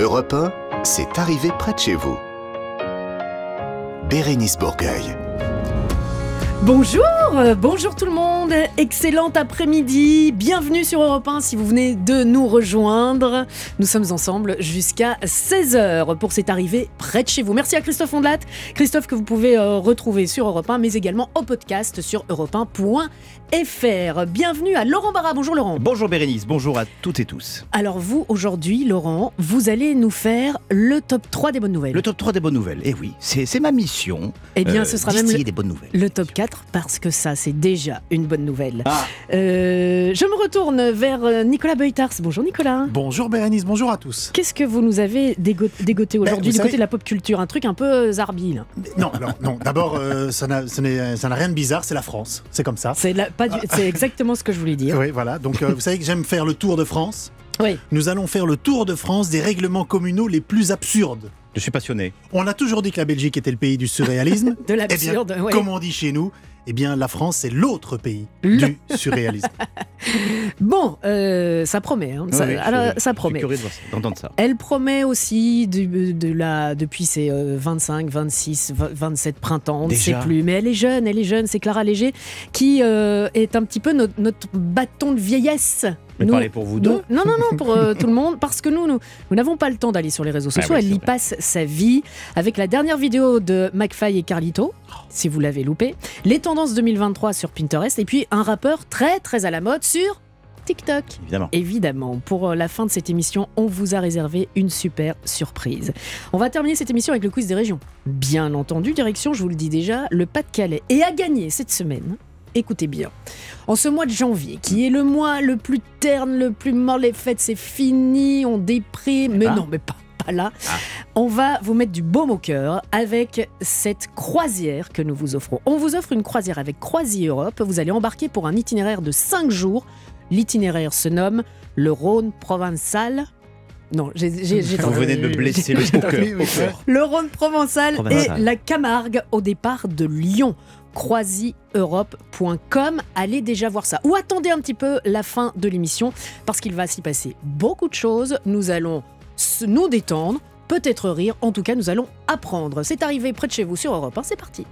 Europe 1, c'est arrivé près de chez vous. Bérénice Bourgueil. Bonjour, euh, bonjour tout le monde, excellent après-midi, bienvenue sur Europe 1 si vous venez de nous rejoindre. Nous sommes ensemble jusqu'à 16h pour cette arrivée près de chez vous. Merci à Christophe Ondelat, Christophe que vous pouvez euh, retrouver sur Europe 1 mais également en podcast sur europe1.fr. Bienvenue à Laurent Barra, bonjour Laurent. Bonjour Bérénice, bonjour à toutes et tous. Alors vous, aujourd'hui Laurent, vous allez nous faire le top 3 des bonnes nouvelles. Le top 3 des bonnes nouvelles, eh oui, c'est ma mission. Eh bien euh, ce sera même le, des bonnes nouvelles. le top 4 parce que ça c'est déjà une bonne nouvelle. Ah. Euh, je me retourne vers euh, Nicolas Beutars. Bonjour Nicolas. Bonjour Bérénice, bonjour à tous. Qu'est-ce que vous nous avez dégo- dégoté aujourd'hui vous du savez- côté de la pop culture? Un truc un peu euh, zarbi là. Non, alors, non. D'abord, euh, ça n'a rien de bizarre, c'est la France, c'est comme ça. C'est exactement ce que je voulais dire. Oui, voilà. Donc, euh, vous savez que j'aime faire le tour de France. Oui. Nous allons faire le tour de France des règlements communaux les plus absurdes. Je suis passionné. On a toujours dit que la Belgique était le pays du surréalisme. De Eh l'absurde. ouais. comme on dit chez nous, eh bien, la France, c'est l'autre pays Le- du surréalisme. Bon, euh, ça promet. hein. Ça, Oui, oui, alors, je- ça je promet. de d'entendre ça. Elle promet aussi du- de la, depuis ses euh, 25, 26, 20, 27 printemps, on ne sait plus. Mais elle est jeune, elle est jeune, c'est Clara Léger qui euh, est un petit peu notre, notre bâton de vieillesse. Mais Nous- parlez pour vous deux. nous- non, non, non, pour euh, tout le monde, parce que nous, nous, nous n'avons pas le temps d'aller sur les réseaux sociaux. Ah oui, elle y vrai. passe sa vie avec la dernière vidéo de McFly et Carlito, si vous l'avez loupé, les tendances 2023 sur Pinterest, et puis un rappeur très, très à la mode sur TikTok. Évidemment. Évidemment, pour euh, la fin de cette émission, on vous a réservé une super surprise. On va terminer cette émission avec le quiz des régions. Bien entendu, direction, je vous le dis déjà, le Pas-de-Calais. Et à gagner cette semaine, écoutez bien, en ce mois de janvier, qui est le mois le plus terne, le plus mort, les fêtes, c'est fini, on déprime. Mais non, mais pas, pas là. Ah. On va vous mettre du baume au cœur avec cette croisière que nous vous offrons. On vous offre une croisière avec Croisi Europe. Vous allez embarquer pour un itinéraire de 5 jours. L'itinéraire se nomme le Rhône provençal. Non, j'ai Vous venez de me blesser le au cœur. Le Rhône provençal, Provençal. et la Camargue au départ de Lyon. croisieurope.com, allez déjà voir ça. Ou attendez un petit peu la fin de l'émission parce qu'il va s'y passer beaucoup de choses. Nous allons nous détendre, peut-être rire, en tout cas nous allons apprendre. C'est arrivé près de chez vous sur Europe 1, c'est parti.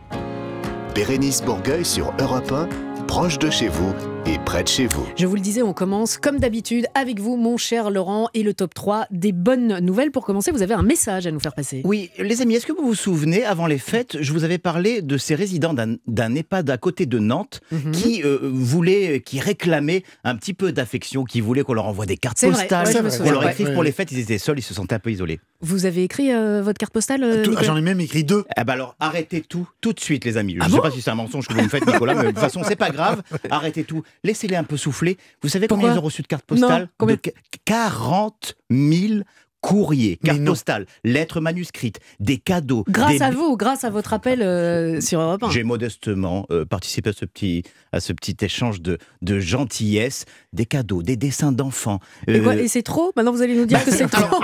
Bérénice Bourgueil sur Europe 1, proche de chez vous et près de chez vous. Je vous le disais, on commence comme d'habitude avec vous, mon cher Laurent, et le top 3 des bonnes nouvelles. Pour commencer, vous avez un message à nous faire passer. Oui, les amis, est-ce que vous vous souvenez, avant les fêtes, je vous avais parlé de ces résidents d'un d'un EHPAD à côté de Nantes Mhm. qui euh, voulaient, qui réclamaient un petit peu d'affection, qui voulaient qu'on leur envoie des cartes postales, je qu'on leur écrive ouais. pour les fêtes. Ils étaient seuls, ils se sentaient un peu isolés. Vous avez écrit euh, votre carte postale euh, Tout- Nicolas J'en ai même écrit deux. Eh ben alors, arrêtez tout, tout de suite, les amis. Je Ah ne sais bon pas si c'est un mensonge que vous me faites, Nicolas, mais de toute façon, c'est pas grave. Arrêtez tout. Laissez-les un peu souffler. Vous savez Pourquoi combien ils ont reçu de cartes postales Non, combien De qu- 40 000 cartes non. postales, lettres manuscrites, des cadeaux. Grâce des- à vous, grâce à votre appel euh, sur Europe 1. J'ai modestement euh, participé à ce petit, à ce petit échange de, de gentillesse, des cadeaux, des dessins d'enfants. Et, quoi, Euh, et c'est trop? Maintenant vous allez nous dire que c'est trop.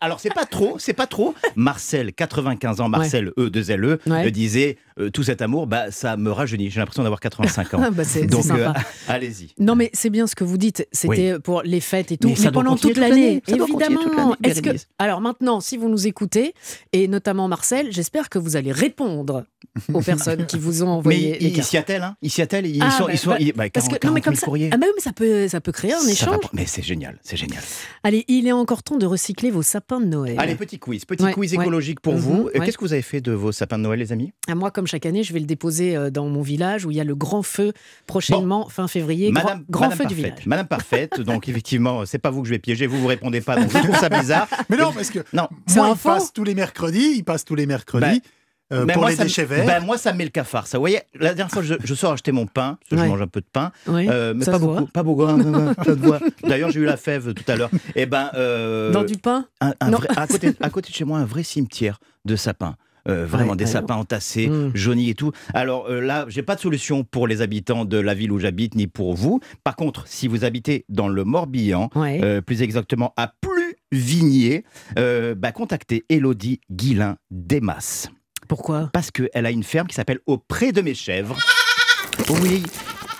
alors, c'est- pas trop, c'est pas trop. Marcel, 95 ans, Marcel E de LE, Ouais. euh, disait euh, tout cet amour, bah ça me rajeunit. J'ai l'impression d'avoir 85 ans. Ah, bah, Donc euh, allez-y. Non mais c'est bien ce que vous dites, c'était pour les fêtes et tout, Mais mais, pendant toute l'année, évidemment. Est-ce que alors maintenant, si vous nous écoutez et notamment Marcel, j'espère que vous allez répondre aux personnes qui vous ont Mais envoyé ils cartes. s'y attellent, hein Ils s'y attellent, ils Ah, sont, bah, bah, bah, Parce 40, que non mais 40 comme 000 ça, ah bah oui, mais ça peut ça peut créer un va échange. Mais c'est génial, c'est génial. Allez, il est encore temps de recycler vos sapins de Noël. Allez, petit quiz, petit Ouais, quiz ouais. écologique pour Mhm, vous. Euh, ouais. Qu'est-ce que vous avez fait de vos sapins de Noël, les amis? Ah, moi, comme chaque année, je vais le déposer euh, dans mon village où il y a le grand feu prochainement, fin février, Madame, grand, Madame feu du parfaite. village. Madame parfaite, donc effectivement, c'est pas vous que je vais piéger, vous vous répondez pas, donc je trouve ça bizarre. Mais non, parce que Non, moi, il passe tous les mercredis, il passe tous les mercredis euh, Ben, pour moi, les déchets verts. ben, moi, ça me met le cafard. Ça, vous voyez, la dernière fois, je, je sors acheter mon pain, parce que Ouais. je mange un peu de pain, Oui, euh, mais ça pas se voit. beaucoup, pas beaucoup. hein. D'ailleurs, j'ai eu la fève tout à l'heure. Et ben, euh, Dans du pain? un- un Non. vrai- à, côté, à côté de chez moi, un vrai cimetière de sapins. Euh, vraiment Ouais, des ouais. sapins entassés, Mm. jaunis et tout. Alors euh, là, j'ai pas de solution pour les habitants de la ville où j'habite, ni pour vous. Par contre, si vous habitez dans le Morbihan, euh, plus exactement à Pluvigné, euh, bah, contactez Elodie Guillain Desmas Pourquoi? Parce qu'elle a une ferme qui s'appelle Auprès de mes chèvres. Oui,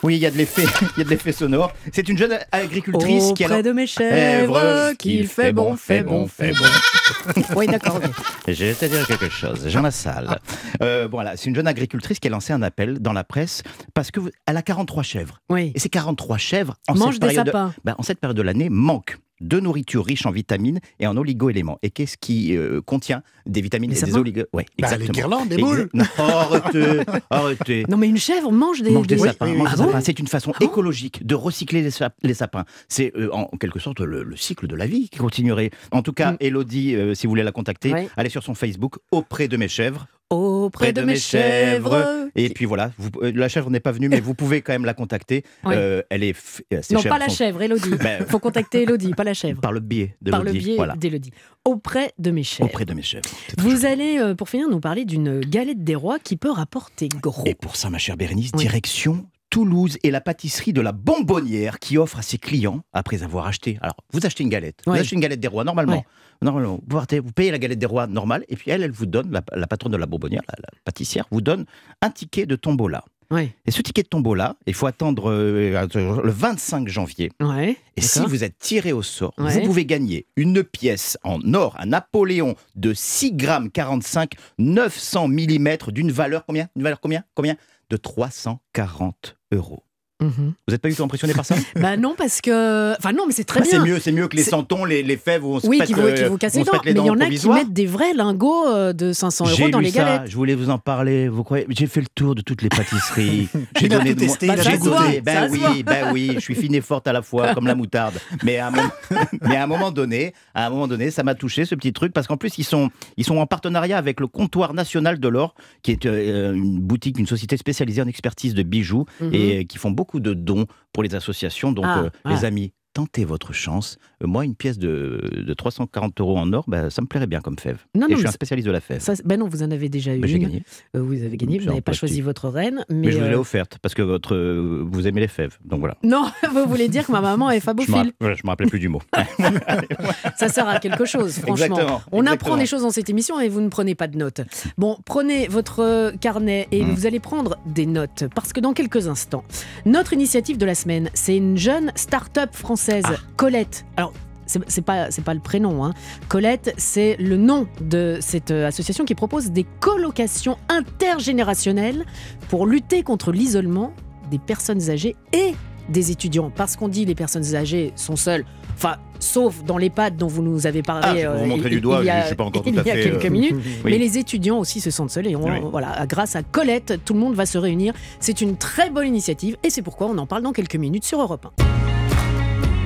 Oui, il y a de l'effet, il y a de l'effet sonore. C'est une jeune agricultrice qui Auprès a de mes chèvres, Chèvres, qu'il fait bon, fait bon, fait bon. oui, d'accord. Je vais te dire quelque chose, Jean Lassalle. Euh, bon, voilà, c'est une jeune agricultrice qui a lancé un appel dans la presse parce que vous- elle a 43 chèvres. Oui. Et ces 43 chèvres, en Mange cette des période, sapins. ben, en cette période de l'année, manquent de nourriture riche en vitamines et en oligo-éléments. Et qu'est-ce qui euh, contient des vitamines Les et des sapins oligo Ouais, Bah, les exactement. guirlandes, des Exa- boules. Non, arrêtez, arrêtez. Non, mais une chèvre mange des. mange des, des- sapins. oui, oui. Ah des bon sapins. C'est une façon Ah bon écologique de recycler les, sap- les sapins. C'est euh, en quelque sorte le, le cycle de la vie qui continuerait. En tout cas, Mm. Elodie, euh, si vous voulez la contacter, allez sur son Facebook auprès de mes chèvres. Auprès de mes chèvres. Et puis voilà, vous- la chèvre n'est pas venue, mais vous pouvez quand même la contacter. Euh, elle est. euh, Non, pas la sont- chèvre, Elodie. Ben, faut contacter Elodie, pas la chèvre. Par le biais de Par le biais voilà. d'Elodie. Auprès de mes chèvres. Auprès de mes chèvres. Vous allez, euh, pour finir, nous parler d'une galette des rois qui peut rapporter gros. Et pour ça, ma chère Bérénice, Oui. direction Toulouse et la pâtisserie de la Bonbonnière qui offre à ses clients, après avoir acheté. Alors, vous achetez une galette. Ouais. Vous achetez une galette des rois, normalement. Ouais. Normalement, vous, partez- vous payez la galette des rois normale, et puis elle, elle vous donne, la, la patronne de la Bonbonnière, la, la pâtissière, vous donne un ticket de tombola. Ouais. Et ce ticket de tombola, il faut attendre euh, le 25 janvier. Ouais. Et si vous êtes tiré au sort, Ouais. vous pouvez gagner une pièce en or, un Napoléon de 6 grammes 45, 900 mm d'une valeur combien? Une valeur combien? Combien? De 340 euros. Mhm. Vous n'êtes pas du tout impressionné par ça Bah non, parce que. Enfin, non, mais c'est très Bah, C'est bien. mieux, c'est mieux que les santons, les, les fèves où on se Oui, pète, qui vous, qui euh, vous les dents. Mais il y en a qui mettent des vrais lingots euh, de 500 euros dans lu les ça, galettes. je voulais vous en parler. Vous croyez J'ai fait le tour de toutes les pâtisseries. J'ai donné de testé, J'ai goûté. Ben Ça oui, ben oui. Je suis fine et forte à la fois, comme la moutarde. Mais à un moment, mais à un moment donné, à un moment donné, ça m'a touché ce petit truc parce qu'en plus ils sont, ils sont en partenariat avec le comptoir national de l'or, qui est euh, une boutique, une société spécialisée en expertise de bijoux Mhm. et qui font beaucoup de dons pour les associations. Donc, Ah, euh, ah. les amis, tentez votre chance. Euh, moi, une pièce de, de 340 euros en or, ben, ça me plairait bien comme fève. Non, non, et je suis un spécialiste de la fève. Ça, ben non, vous en avez déjà eu Ben, j'ai gagné. Euh, vous avez gagné, vous n'avez pas choisi votre reine. Mais, Mais je vous l'ai euh, offerte parce que votre, euh, vous aimez les fèves. Donc voilà. Non, vous voulez dire que ma maman est fabophile. je me rappelais plus du mot. Ça sert à quelque chose, franchement. Exactement, On exactement. apprend des choses dans cette émission et vous ne prenez pas de notes. Bon, prenez votre carnet et Mm. vous allez prendre des notes parce que dans quelques instants, notre initiative de la semaine, c'est une jeune start-up française, Ah. Colette. Alors, c'est pas, c'est pas le prénom. Hein. Colette, c'est le nom de cette euh, association qui propose des colocations intergénérationnelles pour lutter contre l'isolement des personnes âgées et des étudiants. Parce qu'on dit les personnes âgées sont seules, enfin, sauf dans l'EHPAD dont vous nous avez parlé. Ah, vous euh, il- du doigt, il y a- je suis pas encore il tout à y a fait, quelques euh, minutes. Oui. Mais les étudiants aussi se sentent seuls et on- Oui. voilà, grâce à Colette, tout le monde va se réunir. C'est une très bonne initiative et c'est pourquoi on en parle dans quelques minutes sur Europe 1.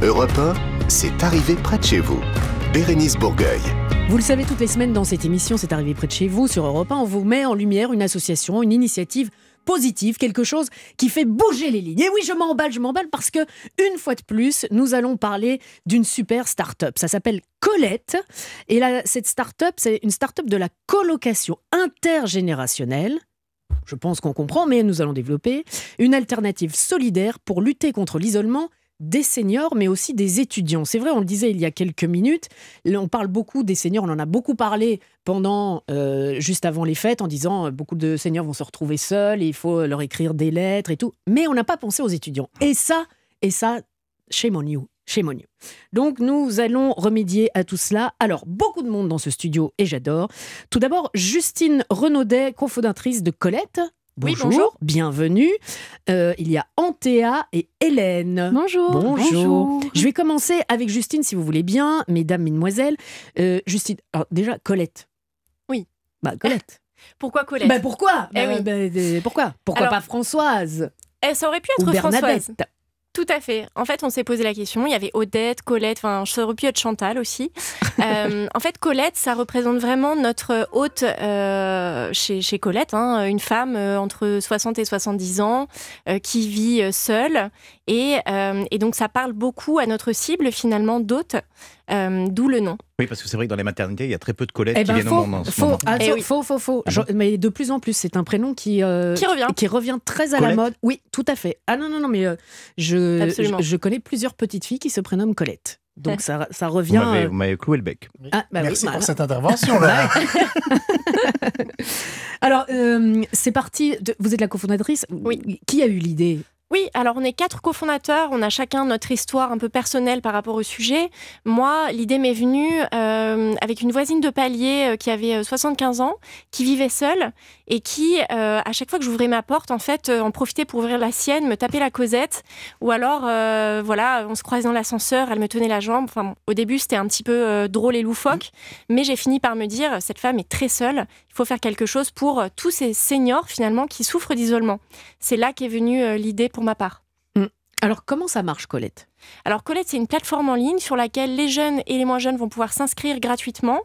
Europe 1, c'est arrivé près de chez vous. Bérénice Bourgueil. Vous le savez, toutes les semaines dans cette émission, c'est arrivé près de chez vous sur Europe 1, on vous met en lumière une association, une initiative positive, quelque chose qui fait bouger les lignes. Et oui, je m'emballe, je m'emballe parce que une fois de plus, nous allons parler d'une super start-up. Ça s'appelle Colette. Et là, cette start-up, c'est une start-up de la colocation intergénérationnelle. Je pense qu'on comprend, mais nous allons développer une alternative solidaire pour lutter contre l'isolement des seniors, mais aussi des étudiants. C'est vrai, on le disait il y a quelques minutes, on parle beaucoup des seniors, on en a beaucoup parlé pendant, euh, juste avant les fêtes, en disant euh, beaucoup de seniors vont se retrouver seuls, et il faut leur écrire des lettres et tout. Mais on n'a pas pensé aux étudiants. Et ça, et ça. Shame on you. Donc nous allons remédier à tout cela. Alors, beaucoup de monde dans ce studio et j'adore. Tout d'abord, Justine Renaudet, cofondatrice de Colette. Oui, bonjour. Bienvenue. Euh, il y a Antea et Hélène. Bonjour. Bonjour. Je vais commencer avec Justine, si vous voulez bien, mesdames, mesdemoiselles. Euh, Justine, alors déjà, Colette. Oui. Bah, Colette. Pourquoi Colette? Bah, pourquoi? Eh Bah, oui. bah, euh, Pourquoi? Pourquoi Alors, pas Françoise? Eh, Ça aurait pu être Françoise. Tout à fait. En fait, on s'est posé la question. Il y avait Odette, Colette, enfin, pu être Chantal aussi. Euh, en fait, Colette, ça représente vraiment notre hôte euh, chez, chez Colette, hein, une femme euh, entre 60 et 70 ans euh, qui vit euh, seule. Et, euh, et donc, ça parle beaucoup à notre cible, finalement, d'hôte, euh, d'où le nom. Oui, parce que c'est vrai que dans les maternités, il y a très peu de Colettes Eh qui ben, viennent faux, au monde faux, attends, Eh oui. faux, faux, faux. Ah mais de plus en plus, c'est un prénom qui, euh, Qui revient. qui revient très à Colette la mode. Oui, tout à fait. Ah non, non, non, mais euh, je, Absolument. je, je connais plusieurs petites filles qui se prénomment Colette. Donc ça, ça Vous revient. m'avez- euh, vous m'avez cloué le bec. ah, bah oui, Merci voilà. pour cette intervention. Laura. Alors, euh, c'est parti. de- vous êtes la cofondatrice. Oui. Qui a eu l'idée Oui, alors on est quatre cofondateurs, on a chacun notre histoire un peu personnelle par rapport au sujet. Moi, l'idée m'est venue euh, avec une voisine de palier euh, qui avait 75 ans, qui vivait seule et qui, euh, à chaque fois que j'ouvrais ma porte, en fait, en profitait pour ouvrir la sienne, me taper la causette, ou alors, voilà, on se croisait dans l'ascenseur, elle me tenait la jambe. Enfin, au début, c'était un petit peu drôle et loufoque, mais j'ai fini par me dire, cette femme est très seule, il faut faire quelque chose pour tous ces seniors finalement qui souffrent d'isolement. C'est là qu'est venue l'idée pour ma part. Mm. Alors comment ça marche Colette? Alors Colette, c'est une plateforme en ligne sur laquelle les jeunes et les moins jeunes vont pouvoir s'inscrire gratuitement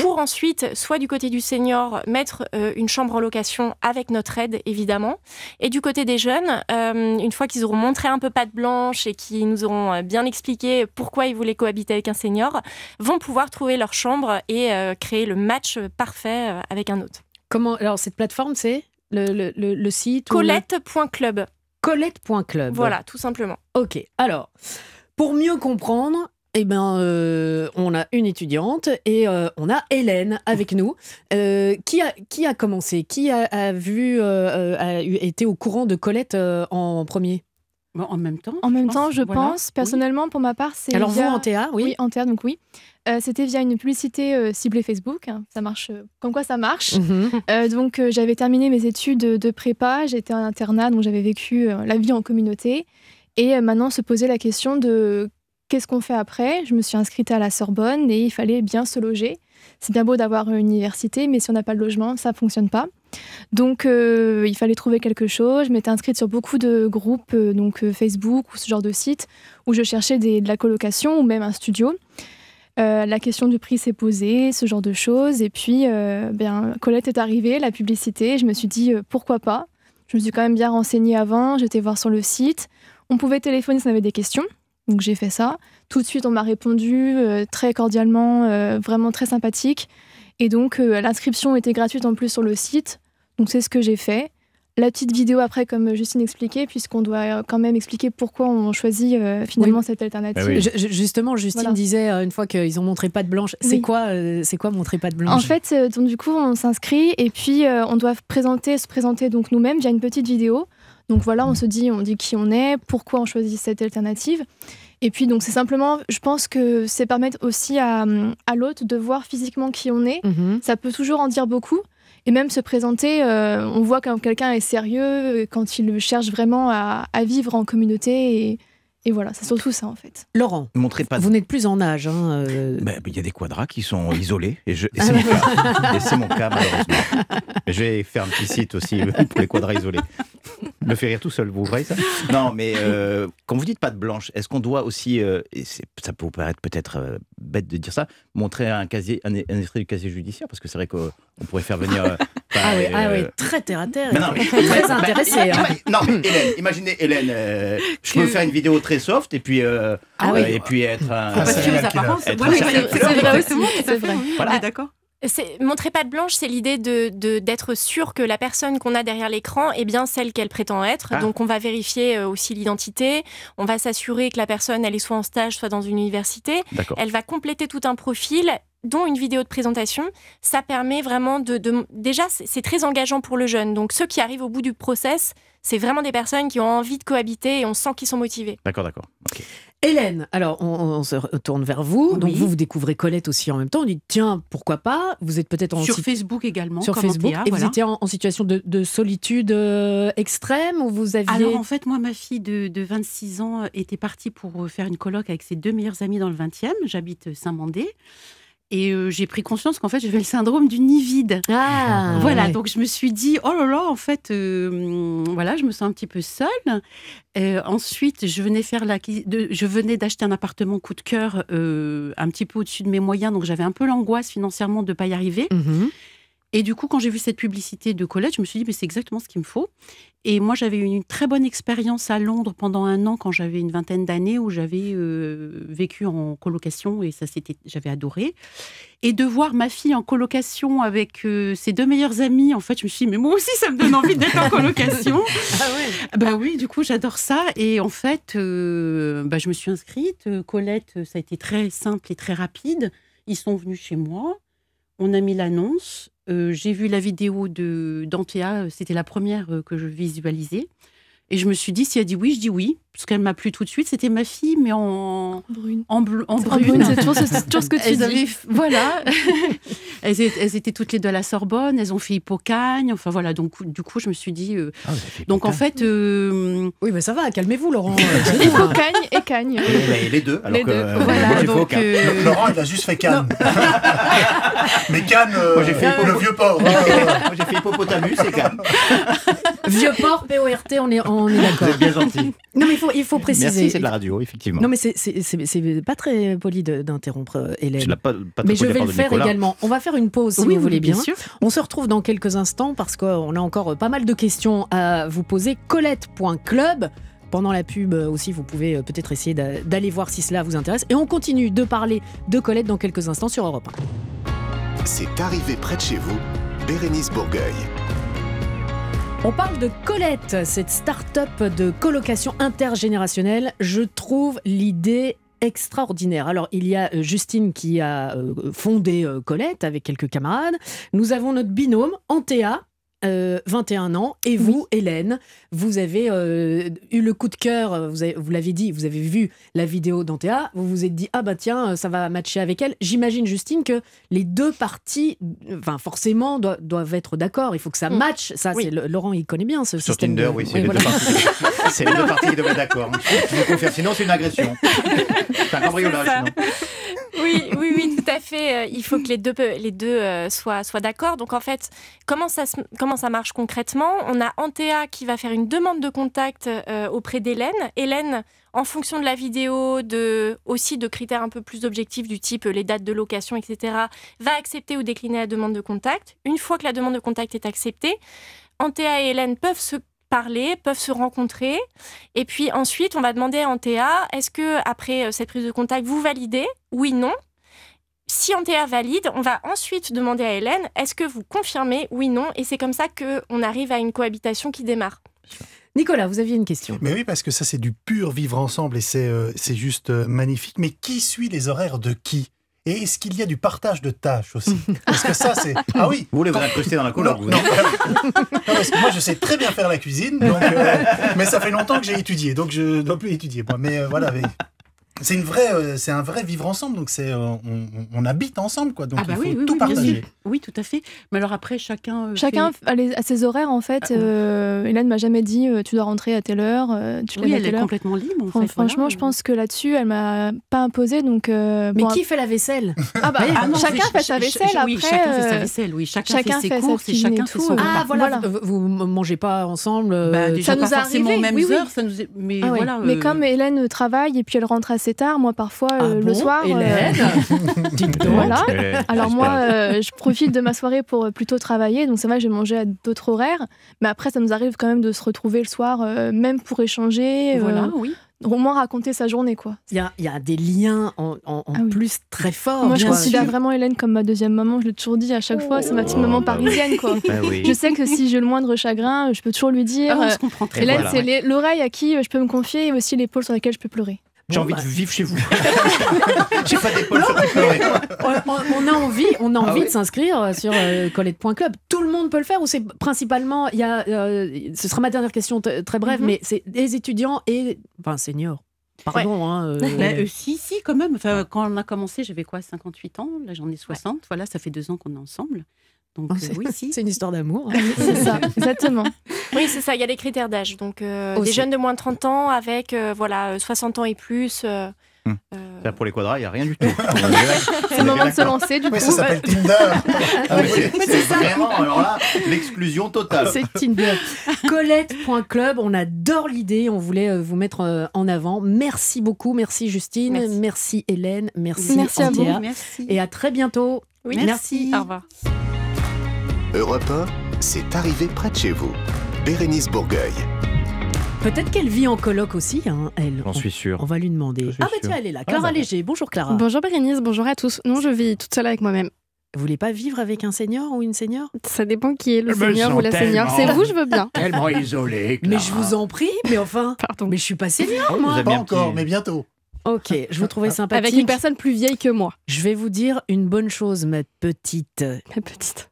pour ensuite, soit du côté du senior, mettre euh, une chambre en location avec notre aide évidemment, et du côté des jeunes, euh, une fois qu'ils auront montré un peu patte blanche et qu'ils nous auront euh, bien expliqué pourquoi ils voulaient cohabiter avec un senior, vont pouvoir trouver leur chambre et créer le match parfait avec un autre. Comment alors cette plateforme c'est le, le, site Colette.club. Colette.club. Voilà, tout simplement. Ok, alors, pour mieux comprendre, eh ben, euh, on a une étudiante et euh, on a Hélène avec nous. Euh, qui, a, qui a commencé? Qui a, vu, a été au courant de Colette en premier? En même temps En même temps, je pense. Personnellement, pour ma part, c'est. Alors, vous, en TA, oui Oui, en TA, donc oui. Euh, c'était via une publicité euh, ciblée Facebook. Ça marche euh, comme quoi ça marche. Mhm. donc j'avais terminé mes études de prépa, j'étais en internat, donc j'avais vécu la vie en communauté. Et maintenant se poser la question de qu'est-ce qu'on fait après. Je me suis inscrite à la Sorbonne et il fallait bien se loger. C'est bien beau d'avoir une université, mais si on n'a pas de logement, ça fonctionne pas. Donc il fallait trouver quelque chose. Je m'étais inscrite sur beaucoup de groupes, donc Facebook ou ce genre de site, où je cherchais de la colocation ou même un studio. Euh, la question du prix s'est posée, ce genre de choses. Et puis, euh, bien, Colette est arrivée, la publicité. Je me suis dit, euh, pourquoi pas? Je me suis quand même bien renseignée avant. J'étais voir sur le site. On pouvait téléphoner si on avait des questions. Donc j'ai fait ça. Tout de suite, on m'a répondu très cordialement, vraiment très sympathique. Et donc, l'inscription était gratuite en plus sur le site. Donc c'est ce que j'ai fait la petite vidéo après, comme Justine expliquait, puisqu'on doit quand même expliquer pourquoi on choisit euh, finalement cette alternative. Ah justement, Justine disait euh, une fois qu'ils ont montré pas de blanche, c'est quoi, euh, c'est quoi montrer pas de blanche? En fait, donc du coup, on s'inscrit et puis on doit présenter, se présenter donc nous-mêmes via une petite vidéo. Donc voilà, on se dit, on dit qui on est, pourquoi on choisit cette alternative. Et puis donc c'est simplement, je pense que c'est permettre aussi à, à l'autre de voir physiquement qui on est. Mhm. Ça peut toujours en dire beaucoup. Et même se présenter, euh, on voit quand quelqu'un est sérieux, quand il cherche vraiment à, vivre en communauté. Et, et voilà, c'est surtout ça en fait. Laurent, Montrez pas vous n'êtes plus en âge. Hein, euh. ben, il y a des quadras qui sont isolés et, je... c'est mon cas. Et c'est mon cas malheureusement. Mais je vais faire un petit site aussi pour les quadras isolés. Me fait rire tout seul, vous voyez ça? Non, mais euh, quand vous dites pas de blanche, est-ce qu'on doit aussi, et ça peut vous paraître peut-être bête de dire ça, montrer un casier, un, un extrait du casier judiciaire? Parce que c'est vrai qu'on pourrait faire venir ah oui, ah oui, très terre à terre. non, très intéressé. Hein. non, mais Hélène, imaginez Hélène, euh, je peux faire une vidéo très soft et puis euh, ah et puis être un. c'est vrai aussi. C'est vrai. Voilà, d'accord. Montrer pas de blanche, c'est l'idée de d'être sûr que la personne qu'on a derrière l'écran est bien celle qu'elle prétend être. Ah. Donc on va vérifier euh, aussi l'identité, on va s'assurer que la personne elle est soit en stage, soit dans une université. Elle va compléter tout un profil dont une vidéo de présentation, ça permet vraiment de... déjà, c'est très engageant pour le jeune. Donc ceux qui arrivent au bout du process, c'est vraiment des personnes qui ont envie de cohabiter et on sent qu'ils sont motivés. D'accord, d'accord. Hélène, alors on, se retourne vers vous. Donc vous, vous découvrez Colette aussi en même temps. On dit tiens, pourquoi pas? Vous êtes peut-être en sur Facebook également. Sur Facebook. et vous étiez en, situation de, solitude euh, extrême ou vous aviez Alors en fait, moi, ma fille de, 26 ans était partie pour faire une colloque avec ses deux meilleurs amis dans le 20e. J'habite Saint-Mandé. Et euh, j'ai pris conscience qu'en fait, j'avais le syndrome du nid vide. Ah, voilà, donc je me suis dit, oh là là, en fait, euh, voilà, je me sens un petit peu seule. Euh, ensuite, je venais faire la, de, je venais d'acheter un appartement coup de cœur, un petit peu au-dessus de mes moyens, donc j'avais un peu l'angoisse financièrement de ne pas y arriver. Mhm. Et du coup, quand j'ai vu cette publicité de collège, je me suis dit, mais c'est exactement ce qu'il me faut. Et moi, j'avais eu une très bonne expérience à Londres pendant un an quand j'avais une vingtaine d'années où j'avais euh, vécu en colocation et ça, c'était, j'avais adoré. Et de voir ma fille en colocation avec euh, ses deux meilleurs amis, en fait, je me suis dit, mais moi aussi, ça me donne envie d'être en colocation. ah ouais. Bah oui, du coup, j'adore ça. Et en fait, euh, bah, je me suis inscrite. Colette, ça a été très simple et très rapide. Ils sont venus chez moi. On a mis l'annonce. Euh, j'ai vu la vidéo de d'Antea, c'était la première euh, que je visualisais. Et je me suis dit, si elle dit oui, je dis oui. Parce qu'elle m'a plu tout de suite. C'était ma fille, mais en, Brune. en, bleu- en brune. brune, c'est toujours, c'est toujours ce que tu Elles dis. avaient- voilà. elles, étaient, elles étaient toutes les deux à la Sorbonne. Elles ont fait Hippocagne. Enfin voilà. Donc du coup, je me suis dit. euh, Ah, donc en Hippocagne. fait, euh, Oui, mais ça va, calmez-vous, Laurent. Il faut cagne et cagne. Eh ben, les deux. Alors Les que deux. euh, voilà. moi, j'ai fait donc, aucun. euh, Laurent, il a juste fait Cannes. Mais Cannes, euh, Moi, j'ai fait le vieux port. Moi, j'ai fait hippopotamus et calme. Vieux port, PORT, on est, on est Vous d'accord. êtes bien gentil. Non, mais faut, il faut préciser. Merci, c'est de la radio, effectivement. Non, mais c'est- pas très poli d'interrompre euh, Je Hélène. l'ai pas, pas Mais je vais le faire Nicolas. également. On va faire une pause si oui, vous voulez bien. sûr. On se retrouve dans quelques instants parce qu'on a encore pas mal de questions à vous poser. Colette.club. Pendant la pub euh, aussi, vous pouvez euh, peut-être essayer d'a- d'aller voir si cela vous intéresse. Et on continue de parler de Colette dans quelques instants sur Europe 1. C'est arrivé près de chez vous, Bérénice Bourgueil. On parle de Colette, cette start-up de colocation intergénérationnelle. Je trouve l'idée extraordinaire. Alors, il y a euh, Justine qui a euh, fondé euh, Colette avec quelques camarades. Nous avons notre binôme, Antea. Euh, 21 ans, et vous, Hélène, vous avez euh, eu le coup de cœur, euh, vous, avez- vous l'avez dit, vous avez vu la vidéo d'Antea, vous vous êtes dit, ah bah tiens, euh, ça va matcher avec elle. J'imagine, Justine, que les deux parties, euh, enfin forcément, doivent, doivent être d'accord, il faut que ça Mm. matche. Ça, Oui. Laurent, il connaît bien ce Sur système. Tinder, de- oui, c'est Oui, les, voilà. deux parties. c'est les deux parties qui doivent être d'accord. Je vous confirme, sinon c'est une agression. C'est un cambriolage. Oui, oui, oui, tout à fait. Euh, Il faut que les deux, les deux euh, soient, soient d'accord. Donc en fait, comment ça, comment ça marche concrètement? On a Antea qui va faire une demande de contact euh, auprès d'Hélène. Hélène, en fonction de la vidéo, de, aussi de critères un peu plus objectifs du type les dates de location, etc., va accepter ou décliner la demande de contact. Une fois que la demande de contact est acceptée, Antea et Hélène peuvent se parler, peuvent se rencontrer. Et puis ensuite, on va demander à Antea, est-ce que après euh, cette prise de contact, vous validez? Oui, non. Si Antea valide, on va ensuite demander à Hélène, est-ce que vous confirmez? Oui, non. Et c'est comme ça qu'on arrive à une cohabitation qui démarre. Nicolas, vous aviez une question. Mais oui, parce que ça, c'est du pur vivre ensemble et c'est euh, c'est juste euh, magnifique. Mais qui suit les horaires de qui? Et est-ce qu'il y a du partage de tâches aussi Parce que ça, c'est. Ah oui Vous voulez vous incruster dans la non, coloc non, non, parce que moi je sais très bien faire la cuisine, donc, euh, mais ça fait longtemps que j'ai étudié, donc je ne dois plus étudier. moi. Mais euh, voilà, mais c'est une vraie, euh, c'est un vrai vivre ensemble, donc c'est, euh, on, habite ensemble, quoi. Donc ah bah il faut oui, oui, tout oui, partager. Oui, tout à fait. Mais alors après, chacun. euh, Chacun fait- a, les- a ses horaires en fait. Ah. Euh, Hélène m'a jamais dit euh, tu dois rentrer à telle heure, euh, tu Oui, à elle telle est heure. complètement libre. En Fran- fait, Franchement, voilà. je pense que là-dessus, elle m'a pas imposé. Donc, euh, Mais bon, qui fait la vaisselle? Ah bah, Ah non, chacun fait sa vaisselle. ch- Oui, après, chacun fait sa vaisselle. Oui, chacun, chacun fait ses courses et chacun fait tout. son Ah repas. voilà. Vous, mangez pas ensemble Bah, ça pas nous est forcément arrivé, aux mêmes oui, oui. heures, ça nous mais voilà. Mais comme Hélène travaille et puis elle rentre assez tard, moi parfois Ah euh, bon, le soir. euh, Hélène. Voilà. Alors moi, euh, je profite de ma soirée pour plutôt travailler, donc c'est vrai, j'ai mangé à d'autres horaires, mais après ça nous arrive quand même de se retrouver le soir, euh, même pour échanger, euh, Voilà, oui. au moins raconter sa journée quoi. Il y a, il y a des liens en, en- en Ah oui. plus très forts. moi je considère vraiment Hélène comme ma deuxième maman, je l'ai toujours dit à chaque fois, c'est ma petite Oh, maman parisienne quoi. Ah oui. Je sais que si j'ai le moindre chagrin, je peux toujours lui dire. Ah, on se comprend très Hélène, c'est l'oreille à qui je peux me confier et aussi l'épaule sur laquelle je peux pleurer. J'ai envie bah, de vivre chez vous. J'ai pas d'épaule on, a envie, on a Ah envie oui de s'inscrire sur euh, colette.club. Tout le monde peut le faire ou c'est principalement, il y a, euh, ce sera ma dernière question très brève, Mhm. mais c'est des étudiants et enfin seniors. Pardon. Hein, euh, Bah, euh, si, si, quand même. Enfin, quand on a commencé, j'avais quoi, 58 ans Là, j'en ai 60. Voilà, ça fait deux ans qu'on est ensemble. Donc, Oh, euh, c'est- oui, si. c'est une histoire d'amour. hein. C'est ça, exactement. Oui, c'est ça, il y a des critères d'âge. Donc, euh, Aussi. des jeunes de moins de 30 ans avec euh, voilà, euh, 60 ans et plus. euh, euh, C'est-à-dire Pour les quadras, il n'y a rien du tout. C'est le moment de se lancer du coup. Oui, ça s'appelle Tinder. Ah, c'est c'est vraiment, alors là, l'exclusion totale. C'est Tinder. Colette.club, on adore l'idée, on voulait euh, vous mettre euh, en avant. Merci beaucoup, merci Justine, merci, Merci. Hélène, merci, Merci à vous. Merci. Et à très bientôt. Oui, Merci. Au revoir. Europe 1, c'est arrivé près de chez vous. Bérénice Bourgueil. Peut-être qu'elle vit en coloc aussi, hein, elle. J'en On- suis sûr. On va lui demander. Ah bah sûr. tiens, elle est là. Clara bah. Léger. Bonjour Clara. Bonjour Bérénice, bonjour à tous. Non, je vis toute seule avec moi-même. Vous voulez pas vivre avec un senior ou une senior? Ça dépend qui est le me senior sont ou la senior. tellement- C'est vous, je veux bien. Tellement isolé. Mais je vous en prie, mais enfin. Pardon. Mais je suis pas senior, Oh, vous moi. avez Pas encore, petit- mais bientôt. Ok, je vous trouvais sympathique. Avec une personne plus vieille que moi, Je vais vous dire une bonne chose, ma petite. ma petite.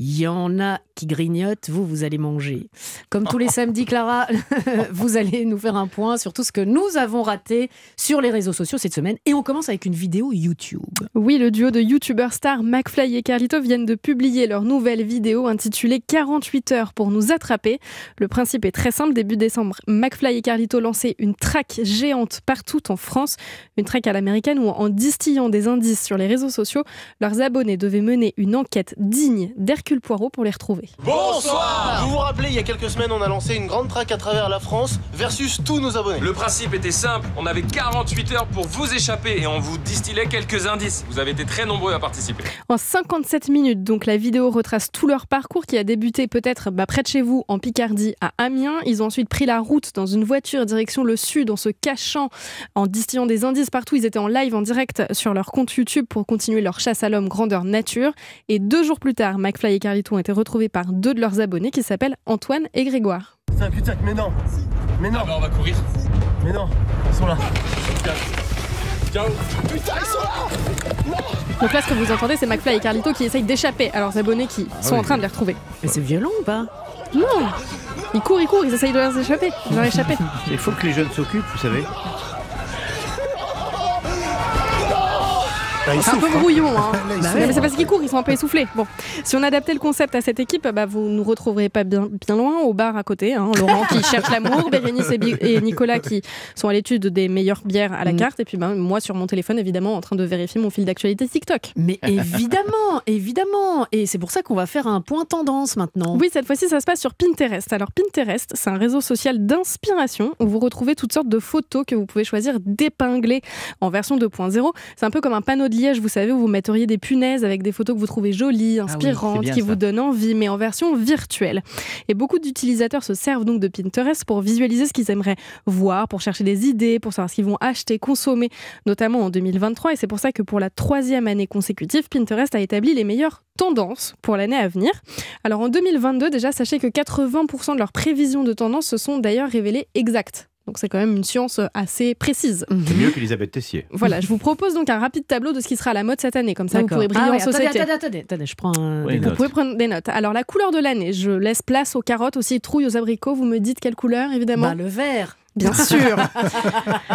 Il y en a qui grignotent, vous, vous allez manger. Comme tous les samedis, Clara, vous allez nous faire un point sur tout ce que nous avons raté sur les réseaux sociaux cette semaine. Et on commence avec une vidéo YouTube. Oui, le duo de youtubeurs stars McFly et Carlito viennent de publier leur nouvelle vidéo intitulée 48 heures pour nous attraper. Le principe est très simple. Début décembre, McFly et Carlito lançaient une traque géante partout en France. Une traque à l'américaine où, en distillant des indices sur les réseaux sociaux, leurs abonnés devaient mener une enquête digne d'Hercule Poirot pour les retrouver. Bonsoir Vous vous rappelez, il y a quelques semaines, on a lancé une grande traque à travers la France versus tous nos abonnés. Le principe était simple, on avait 48 heures pour vous échapper et on vous distillait quelques indices. Vous avez été très nombreux à participer. En 57 minutes, donc la vidéo retrace tout leur parcours qui a débuté peut-être bah, près de chez vous en Picardie à Amiens. Ils ont ensuite pris la route dans une voiture direction le sud en se cachant, en distillant des indices partout. Ils étaient en live en direct sur leur compte YouTube pour continuer leur chasse à l'homme grandeur nature. Et deux jours plus tard, McFly et Carlito ont été retrouvés par deux de leurs abonnés qui s'appellent Antoine et Grégoire. C'est un cul-de-sac, mais non Mais non Ah bah on va courir. Mais non Ils sont là Ciao Putain, ils sont là Donc là, ce que vous entendez, c'est McFly et Carlito qui essayent d'échapper à leurs abonnés qui sont en train de les retrouver. Mais c'est violent ou pas? Non Ils courent, ils courent, ils essayent de leur échapper. De leur échapper. Il faut que les jeunes s'occupent, vous savez. Bah, C'est un peu hein. brouillon, hein. Là, Bah ouais, mais c'est parce qu'ils courent, ils sont un peu essoufflés. Bon, si on adaptait le concept à cette équipe, bah, vous nous retrouverez pas bien, bien loin au bar à côté. hein. Laurent qui cherche l'amour, Bérénice et, Bi- et Nicolas qui sont à l'étude des meilleures bières à la Mm. carte, et puis bah, moi sur mon téléphone évidemment en train de vérifier mon fil d'actualité TikTok. Mais évidemment, évidemment. Et c'est pour ça qu'on va faire un point tendance maintenant. Oui, cette fois-ci, ça se passe sur Pinterest. Alors, Pinterest, c'est un réseau social d'inspiration où vous retrouvez toutes sortes de photos que vous pouvez choisir d'épingler en version 2.0. C'est un peu comme un panneau de vous savez, où vous metteriez des punaises avec des photos que vous trouvez jolies, inspirantes, c'est bien qui ça. vous donnent envie, mais en version virtuelle. Et beaucoup d'utilisateurs se servent donc de Pinterest pour visualiser ce qu'ils aimeraient voir, pour chercher des idées, pour savoir ce qu'ils vont acheter, consommer, notamment en 2023. Et c'est pour ça que pour la troisième année consécutive, Pinterest a établi les meilleures tendances pour l'année à venir. Alors en 2022, déjà, sachez que 80% de leurs prévisions de tendance se sont d'ailleurs révélées exactes. Donc c'est quand même une science assez précise. C'est mieux qu'Elisabeth Tessier. Voilà, je vous propose donc un rapide tableau de ce qui sera à la mode cette année. Comme ça, vous pourrez briller Ah ouais, en société. attendez, attendez, attendez, je prends un. Oui, des une Vous notes. pouvez prendre des notes. Alors la couleur de l'année, je laisse place aux carottes, aux citrouilles, aux abricots. Vous me dites quelle couleur, évidemment Bah, le vert. Bien sûr.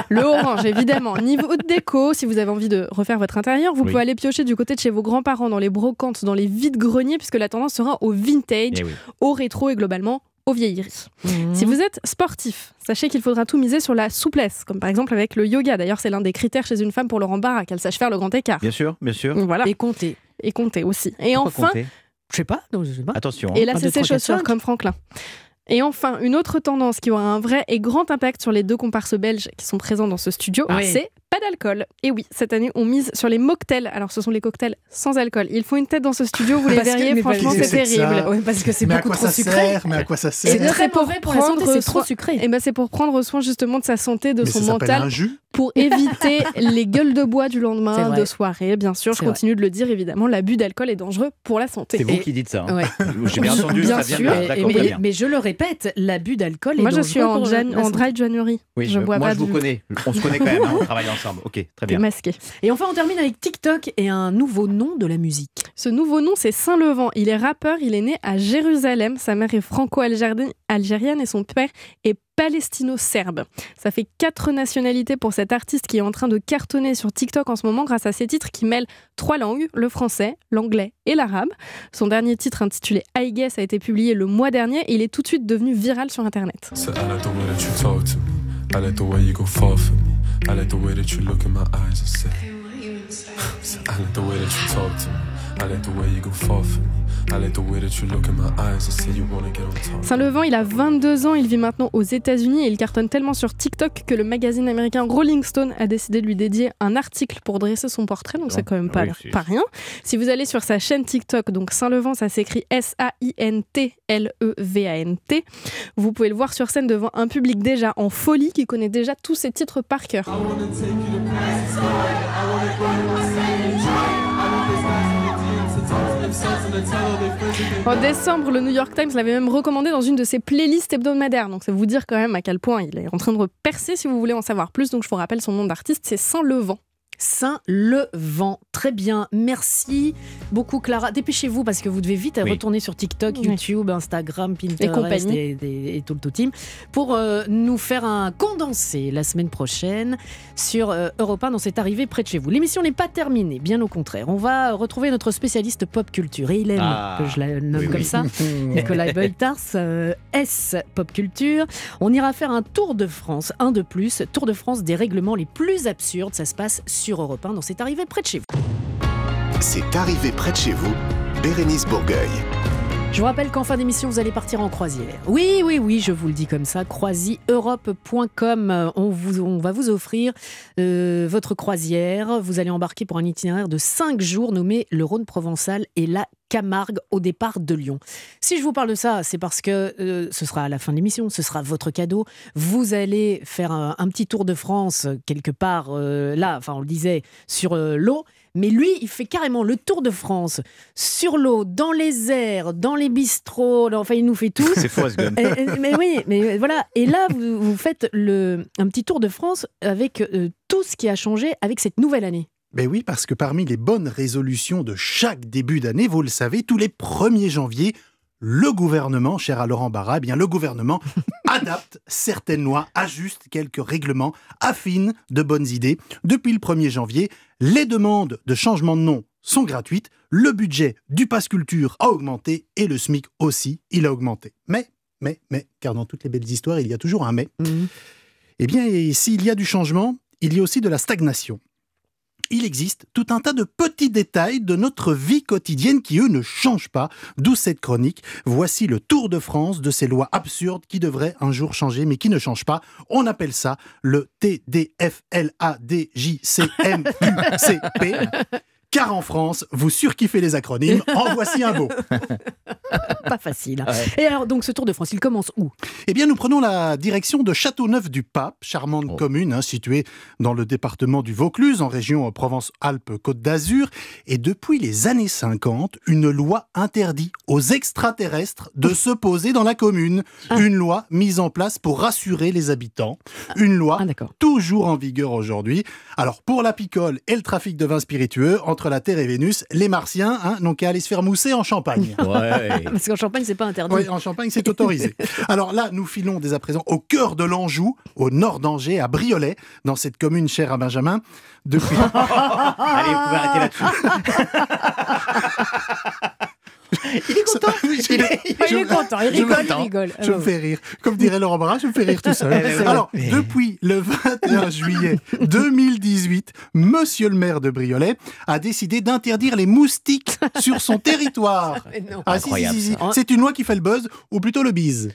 le orange, évidemment. Niveau de déco, si vous avez envie de refaire votre intérieur, vous Oui. pouvez aller piocher du côté de chez vos grands-parents dans les brocantes, dans les vides greniers, puisque la tendance sera au vintage, Eh oui. au rétro et globalement au vieillerie. Mhm. Si vous êtes sportif, sachez qu'il faudra tout miser sur la souplesse, comme par exemple avec le yoga. D'ailleurs, c'est l'un des critères chez une femme pour le rembarras, qu'elle sache faire le grand écart. Bien sûr, bien sûr. Voilà. Et compter. Et compter aussi. Et Pourquoi enfin, Je sais pas, non, je sais pas. Attention. hein. et là, c'est ses chaussures comme Franklin. Et enfin, une autre tendance qui aura un vrai et grand impact sur les deux comparses belges qui sont présents dans ce studio, Ah oui. C'est pas d'alcool. Et oui, cette année, on mise sur les mocktails. Alors, ce sont les cocktails sans alcool. Ils font une tête dans ce studio, vous les Parce que- verriez, franchement, parce que c'est c'est terrible. Ouais, parce que c'est beaucoup quoi trop ça sucré. sert? Mais à quoi ça C'est sert? bien. très C'est pour mauvais pour la santé, prendre c'est trop soin- sucré. Et ben, c'est pour prendre soin justement de sa santé, de Mais son ça s'appelle mental, un jus? pour éviter les gueules de bois du C'est lendemain, de soirée. Bien sûr, je C'est vrai. continue de le dire, évidemment, l'abus d'alcool est dangereux pour la santé. C'est vous Et- qui dites ça. hein. Ouais. J'ai bien entendu, Bien ça vient sûr. Et- mais, bien. mais je le répète, l'abus d'alcool est Moi, je dangereux suis en, pour Jan- la en dry January. Oui, je mais bois moi pas je vous du- connais. On se connaît quand même, hein, on travaille ensemble. Ok, très bien. masqué. Et enfin, on termine avec TikTok et un nouveau nom de la musique. Ce nouveau nom, c'est Saint-Levant. Il est rappeur, il est né à Jérusalem. Sa mère est franco-algérienne et son père est palestino-serbe. Ça fait quatre nationalités pour cet artiste qui est en train de cartonner sur TikTok en ce moment grâce à ses titres qui mêlent trois langues, le français, l'anglais et l'arabe. Son dernier titre intitulé I Guess a été publié le mois dernier et il est tout de suite devenu viral sur Internet. I like the way that you look in my eyes and say, I. I like the way that you talk to me. I like the way you go far for me. I like the way that you look in my eyes and say you wanna get on top. Saint-Levant, il a 22 ans, il vit maintenant aux États-Unis et il cartonne tellement sur TikTok que le magazine américain Rolling Stone a décidé de lui dédier un article pour dresser son portrait, donc c'est quand même pas, Oui, c'est- pas rien. Si vous allez sur sa chaîne TikTok, donc Saint-Levant, ça s'écrit S-A-I-N-T-L-E-V-A-N-T, vous pouvez le voir sur scène devant un public déjà en folie qui connaît déjà tous ses titres par cœur. En décembre, le New York Times l'avait même recommandé dans une de ses playlists hebdomadaires. Donc, ça vous dire quand même à quel point il est en train de percer si vous voulez en savoir plus. Donc, je vous rappelle son nom d'artiste, c'est Saint Levant. Saint-Levant. Très bien, merci beaucoup Clara. Dépêchez-vous parce que vous devez vite Oui. retourner sur TikTok, Oui. YouTube, Instagram, Pinterest et, et- et tout le tout team pour euh, nous faire un condensé la semaine prochaine sur euh, Europe 1 dans cette arrivée près de chez vous. L'émission n'est pas terminée, bien au contraire. On va retrouver notre spécialiste pop culture et il aime Ah, que je la nomme oui, comme ça. Nicolas Beutars, euh, S Pop Culture. On ira faire un tour de France, un de plus, tour de France des règlements les plus absurdes. Ça se passe sur Europe 1 dans cette arrivée près de chez vous. C'est arrivé près de chez vous, Bérénice Bourgueil. Je vous rappelle qu'en fin d'émission, vous allez partir en croisière. Oui, oui, oui, je vous le dis comme ça. Croisieurope.com. Euh, On, on va vous offrir euh, votre croisière. Vous allez embarquer pour un itinéraire de 5 jours nommé le Rhône provençal et la Camargue au départ de Lyon. Si je vous parle de ça, c'est parce que euh, ce sera à la fin de l'émission, ce sera votre cadeau. Vous allez faire un, petit tour de France quelque part là, enfin on le disait, sur l'eau. Mais lui, il fait carrément le tour de France sur l'eau, dans les airs, dans les bistrots. là, Enfin, il nous fait tout. C'est Gump. Et- et- mais oui, mais voilà. Et là, vous, vous faites le, un petit tour de France avec euh, tout ce qui a changé avec cette nouvelle année. Ben oui, parce que parmi les bonnes résolutions de chaque début d'année, vous le savez, tous les 1er janvier, le gouvernement, cher à Laurent Barra, eh bien le gouvernement adapte certaines lois, ajuste quelques règlements, affine de bonnes idées. Depuis le 1er janvier, les demandes de changement de nom sont gratuites, le budget du pass culture a augmenté et le SMIC aussi, il a augmenté. Mais, mais, mais, car dans toutes les belles histoires, il y a toujours un mais. Eh bien, s'il y a du changement, il y a aussi de la stagnation. Il existe tout un tas de petits détails de notre vie quotidienne qui, eux, ne changent pas, d'où cette chronique. Voici le tour de France de ces lois absurdes qui devraient un jour changer, mais qui ne changent pas. On appelle ça le TDFLADJCMQCP. Car en France, vous surkiffez les acronymes. En voici un beau. Pas facile. Et alors, donc, ce Tour de France, il commence où? Eh bien, nous prenons la direction de Châteauneuf-du-Pape, charmante commune hein, située dans le département du Vaucluse, en région Provence-Alpes-Côte d'Azur. Et depuis les années 50, une loi interdit aux extraterrestres de se poser dans la commune. Une loi mise en place pour rassurer les habitants. Une loi toujours en vigueur aujourd'hui. Alors, pour la picole et le trafic de vin spiritueux, entre la Terre et Vénus, les martiens hein, n'ont qu'à aller se faire mousser en Champagne. Parce qu'en Champagne, c'est pas interdit. Oui, en Champagne, c'est autorisé. Alors là, nous filons dès à présent au cœur de l'Anjou, au nord d'Angers, à Briolet, dans cette commune chère à Benjamin. Depuis... Allez, vous pouvez arrêter là-dessus. Il est content. Il est, il est content, il rigole, il rigole. Je me fais rire. Comme dirait Laurent Barra, je me fais rire tout seul. Ouais, Alors, ouais. depuis le 21 juillet 2018, Monsieur le maire de Briolet a décidé d'interdire les moustiques sur son territoire. Ah, si, si, Incroyable, si. C'est une loi qui fait le buzz, ou plutôt le bise.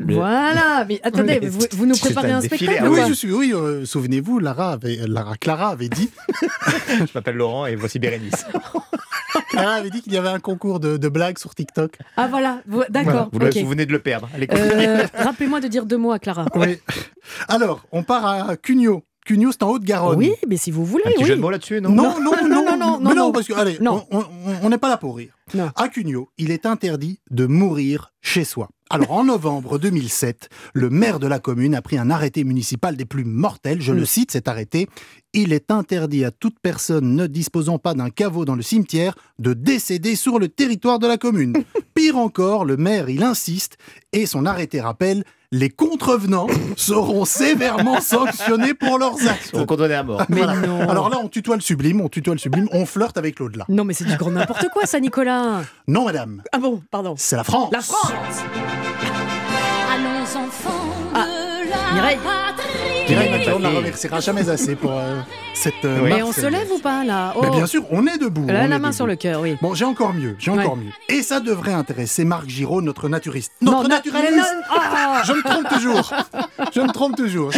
Voilà, mais attendez, Mais vous, vous nous préparez un spectacle ou oui, je suis. Oui, euh, souvenez-vous, Lara, avait, Lara Clara avait dit, Je m'appelle Laurent et voici Bérénice. Clara avait dit qu'il y avait un concours de, de blagues sur TikTok. Ah voilà, d'accord. Vous, venez de le perdre. Euh, Rappelez-moi de dire deux mots à Clara. Oui. Alors, on part à Cugnot. Cugnot, c'est en Haute-Garonne. Oui, mais si vous voulez, Un petit oui. jeu de mots là-dessus, non Non, non, non, non, non, non, mais non. parce que, allez, Non. on- n'est pas là pour rire. Non. À Cugnot, il est interdit de mourir chez soi. Alors, en novembre 2007, le maire de la commune a pris un arrêté municipal des plus mortels. Je Mm. le cite, cet arrêté. Il est interdit à toute personne ne disposant pas d'un caveau dans le cimetière de décéder sur le territoire de la commune. Pire encore, le maire, il insiste et son arrêté rappelle les contrevenants seront sévèrement sanctionnés pour leurs actes. On condamné à mort. Mais Voilà. non. Alors là, on tutoie le sublime, on tutoie le sublime, on flirte avec l'au-delà. Non, mais c'est du grand n'importe quoi, ça, Nicolas. Non, madame, Ah bon, pardon. c'est la France. La France Allons enfants Ah, de la Mireille. On ne la remerciera jamais assez pour euh, cette euh, Mais on se lève ou pas, là Oh. bien sûr, on est debout. Là, on la main debout. sur le cœur, oui. Bon, j'ai encore mieux, j'ai encore Ouais. mieux. Et ça devrait intéresser Marc Giraud, notre naturiste. Non, Notre na- naturaliste non- Ah Je me trompe toujours. Je me trompe toujours.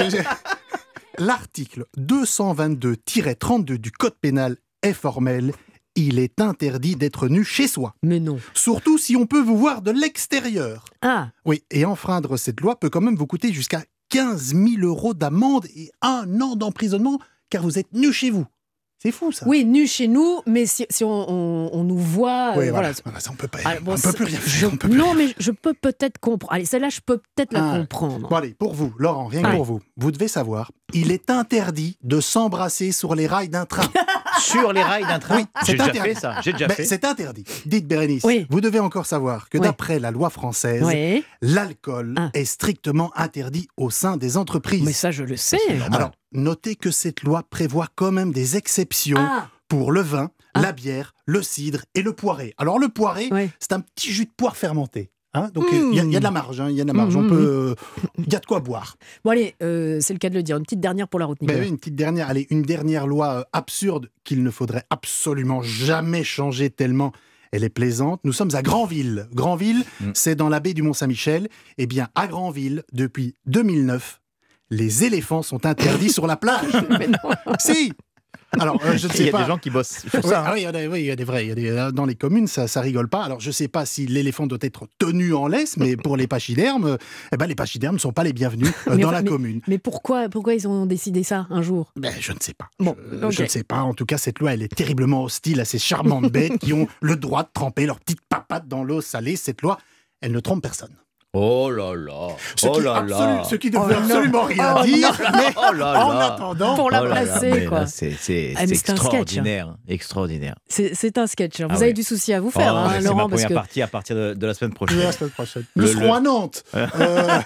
L'article 222-32 du Code pénal est formel. Il est interdit d'être nu chez soi. Mais non. Surtout si on peut vous voir de l'extérieur. Ah, Oui, et enfreindre cette loi peut quand même vous coûter jusqu'à 15 000 euros d'amende et un an d'emprisonnement car vous êtes nu chez vous. C'est fou ça. Oui, nu chez nous, mais si, si on, on- on nous voit, euh, Oui, voilà. voilà. Voilà, ça, on peut pas. Ah, bon, on peut plus rien faire. plus non, rien mais je peux peut-être comprendre. Allez, celle-là, je peux peut-être la Ah. comprendre. Bon allez, pour vous, Laurent, rien que pour vous, vous devez savoir, il est interdit de s'embrasser sur les rails d'un train. Sur les rails d'un train Oui, J'ai c'est déjà interdit. fait ça. J'ai déjà Mais fait. c'est interdit. Dites Bérénice, Oui. vous devez encore savoir que Oui. d'après la loi française, Oui, l'alcool Ah. est strictement interdit au sein des entreprises. mais ça, je le sais. Alors, notez que cette loi prévoit quand même des exceptions Ah, pour le vin, Ah. la bière, le cidre et le poiré. Alors, le poiré, c'est un petit jus de poire fermenté. Hein. Donc, Mmh. il y, a- il y a de la marge. hein, Il y a de la marge. Mmh, On mmh, peut, euh, il y a de quoi boire. Bon, allez, euh, c'est le cas de le dire. Une petite dernière pour la route, Ben oui, une petite dernière, allez, une dernière loi euh, absurde qu'il ne faudrait absolument jamais changer tellement elle est plaisante. Nous sommes à Granville. Granville, Mm. c'est dans la baie du Mont-Saint-Michel. Eh bien, à Granville, depuis 2009, les éléphants sont interdits sur la plage. Mais non. si Alors, euh, je ne Il sais y a pas. des gens qui bossent ça. hein. ah oui, il y en a- oui, il y a des vrais. il y a des- euh, dans les communes, ça, ça rigole pas. Alors, je sais pas si l'éléphant doit être tenu en laisse, mais pour les pachydermes, euh, eh ben, les pachydermes ne sont pas les bienvenus euh, dans enfin, la commune. Mais pourquoi, pourquoi ils ont décidé ça un jour? Ben, je ne sais pas. Bon, je, je ne sais pas. En tout cas, cette loi, elle est terriblement hostile à ces charmantes bêtes qui ont le droit de tremper leurs petites papates dans l'eau salée. Cette loi, elle ne trompe personne. Oh là là. Ce oh qui, là absolu- là. ce qui ne Oh veut non. absolument rien Oh dire, mais Oh là en là. attendant, Pour la Oh placer, quoi. C'est Ah, hein. extraordinaire. Extraordinaire. C'est un sketch. hein. Vous Ah avez ouais. du souci à vous faire, Oh, hein, Laurent, ma parce première que partie à partir de, de la semaine prochaine. la semaine prochaine. Le- le- à Nantes. Euh,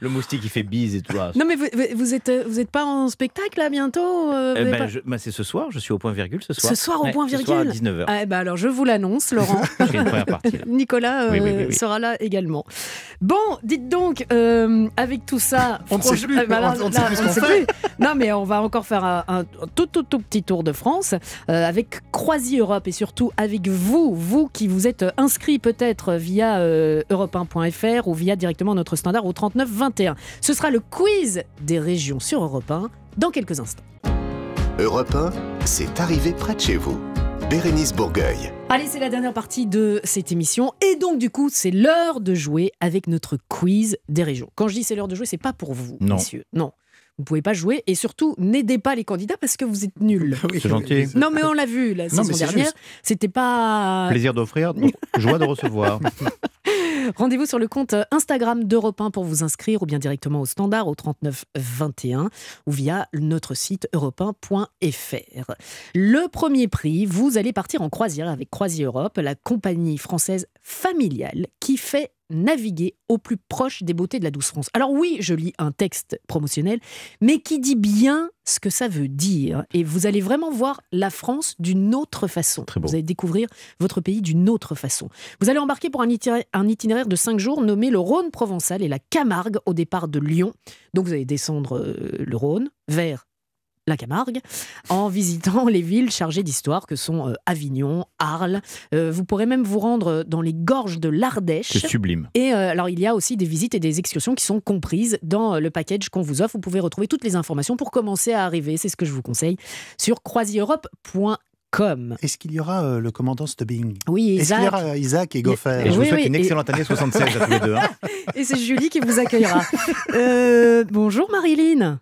Le moustique qui fait bise et tout là. Non, mais vous, vous- êtes, vous êtes pas en spectacle là bientôt euh, Eh ben, pas- bah, c'est ce soir, je suis au point virgule ce soir. Ce soir au Ouais, point Ce soir à virgule 19h. Ah, eh ben alors je vous l'annonce, Laurent. Nicolas euh, sera là également. Bon, dites donc, euh, avec tout ça, On ne sait plus, là, on ne sait là, plus ce on ne qu'on sait fait. plus. Non, mais on va encore faire un, un tout, tout, tout petit tour de France euh, avec Croisi Europe et surtout avec vous, vous qui vous êtes inscrits peut-être via euh, europe1.fr ou via directement notre standard au 39 21. Ce sera le quiz des régions sur Europe 1 dans quelques instants. Europe 1, c'est arrivé près de chez vous. Bérénice Bourgueil. Allez, c'est la dernière partie de cette émission. Et donc, du coup, c'est l'heure de jouer avec notre quiz des régions. Quand je dis c'est l'heure de jouer, c'est pas pour vous, Non. messieurs. Non. Vous pouvez pas jouer. Et surtout, n'aidez pas les candidats parce que vous êtes nuls. oui, C'est gentil. Non, mais on l'a vu la Non, saison dernière. C'était pas. Plaisir d'offrir, joie de recevoir. Rendez-vous sur le compte Instagram d'Europe 1 pour vous inscrire ou bien directement au standard au 39 21 ou via notre site europe1.fr. Le premier prix, vous allez partir en croisière avec Croisi Europe, la compagnie française familiale qui fait naviguer au plus proche des beautés de la douce France. Alors oui, je lis un texte promotionnel, mais qui dit bien ce que ça veut dire. Et vous allez vraiment voir la France d'une autre façon. Très. Vous allez découvrir votre pays d'une autre façon. Vous allez embarquer pour un itinéraire, un itinéraire de 5 jours nommé le Rhône provençal et la Camargue au départ de Lyon. Donc vous allez descendre euh, le Rhône vers la Camargue en visitant les villes chargées d'histoire que sont euh, Avignon, Arles. Euh, vous pourrez même vous rendre dans les gorges de l'Ardèche. C'est sublime. Et euh, alors, il y a aussi des visites et des excursions qui sont comprises dans euh, le package qu'on vous offre. Vous pouvez retrouver toutes les informations pour commencer à arriver. C'est ce que je vous conseille sur croisieurope.com. Est-ce qu'il y aura euh, le commandant Stubbing Oui, Est-ce qu'il y Isaac. aura euh, Isaac et Goffer? Et je vous Oui, souhaite oui, une et- excellente année 76 à tous les deux. hein. Et c'est Julie qui vous accueillera. Euh, bonjour Marilyn.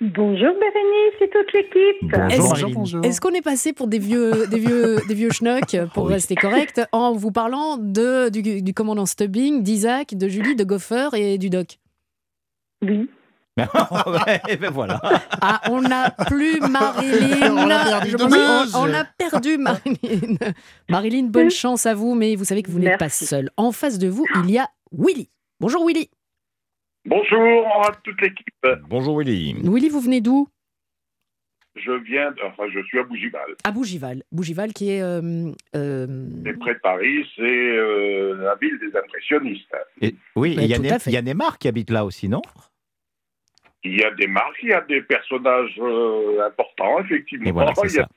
Bonjour Bérénice et toute l'équipe. Bonjour, Est-ce- bonjour. Est-ce qu'on est passé pour des vieux, des vieux, des vieux schnocks, pour Oui. rester correct, en vous parlant de, du, du commandant Stubbing, d'Isaac, de Julie, de Goffer et du doc? Oui. Ouais, et ben voilà. Ah, on n'a plus Marilyn. On l'a perdu, on, on a perdu Marilyn. Marilyn, bonne chance à vous, mais vous savez que vous n'êtes pas seule. En face de vous, il y a Willy. Bonjour Willy. Bonjour à toute l'équipe. Bonjour Willy. Willy, vous venez d'où? Je viens, de- enfin, je suis à Bougival. À Bougival. Bougival qui est... euh, euh, C'est près de Paris, c'est euh, la ville des impressionnistes. Et- oui, il y a a Neymar qui habite là aussi, non? Il y a des marques, il y a des personnages euh, importants, effectivement. Et voilà, c'est Il y a- ça.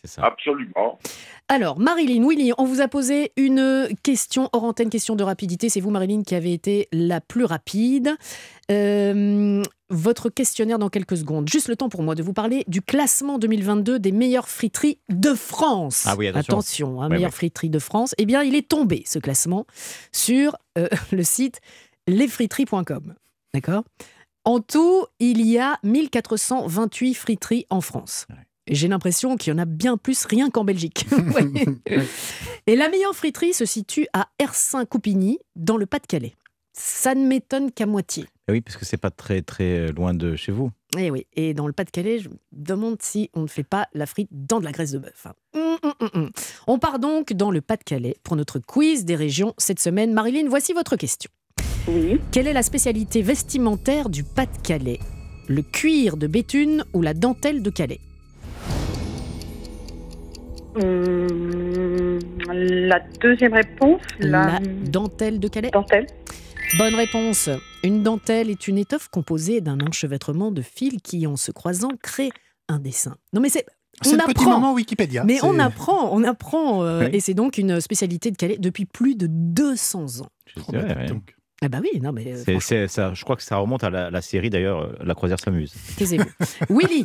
C'est ça. Absolument. Alors, Marilyn, Willy, on vous a posé une question hors antenne, question de rapidité. C'est vous, Marilyn, qui avez été la plus rapide. Euh, votre questionnaire dans quelques secondes. Juste le temps pour moi de vous parler du classement 2022 des meilleures friteries de France. Ah oui, attention. hein, Ouais, meilleures ouais. friteries de France. Eh bien, il est tombé, ce classement, sur euh, le site lesfriteries.com. D'accord? En tout, il y a 1428 friteries en France. J'ai l'impression qu'il y en a bien plus rien qu'en Belgique. Et la meilleure friterie se situe à Ersin-Coupigny, dans le Pas-de-Calais. Ça ne m'étonne qu'à moitié. Eh Oui, parce que c'est pas très très loin de chez vous. Et oui, et dans le Pas-de-Calais, je me demande si on ne fait pas la frite dans de la graisse de bœuf. hein. Hum, hum, hum. On part donc dans le Pas-de-Calais pour notre quiz des régions cette semaine. Marilyn, voici votre question. Oui. Quelle est la spécialité vestimentaire du Pas-de-Calais? Le cuir de Béthune ou la dentelle de Calais? Hum, la deuxième réponse, la, La dentelle de Calais dentelle. Bonne réponse. Une dentelle est une étoffe composée d'un enchevêtrement de fils qui, en se croisant, crée un dessin. Non mais c'est... C'est On le petit apprend. moment Wikipédia. Mais on apprend, on apprend. euh, Oui. Et c'est donc une spécialité de Calais depuis plus de 200 ans. Vrai. Donc, Ah bah oui, non mais... euh, ça, je crois que ça remonte à la, la série d'ailleurs, euh, La croisière s'amuse. Taisez-vous. Willy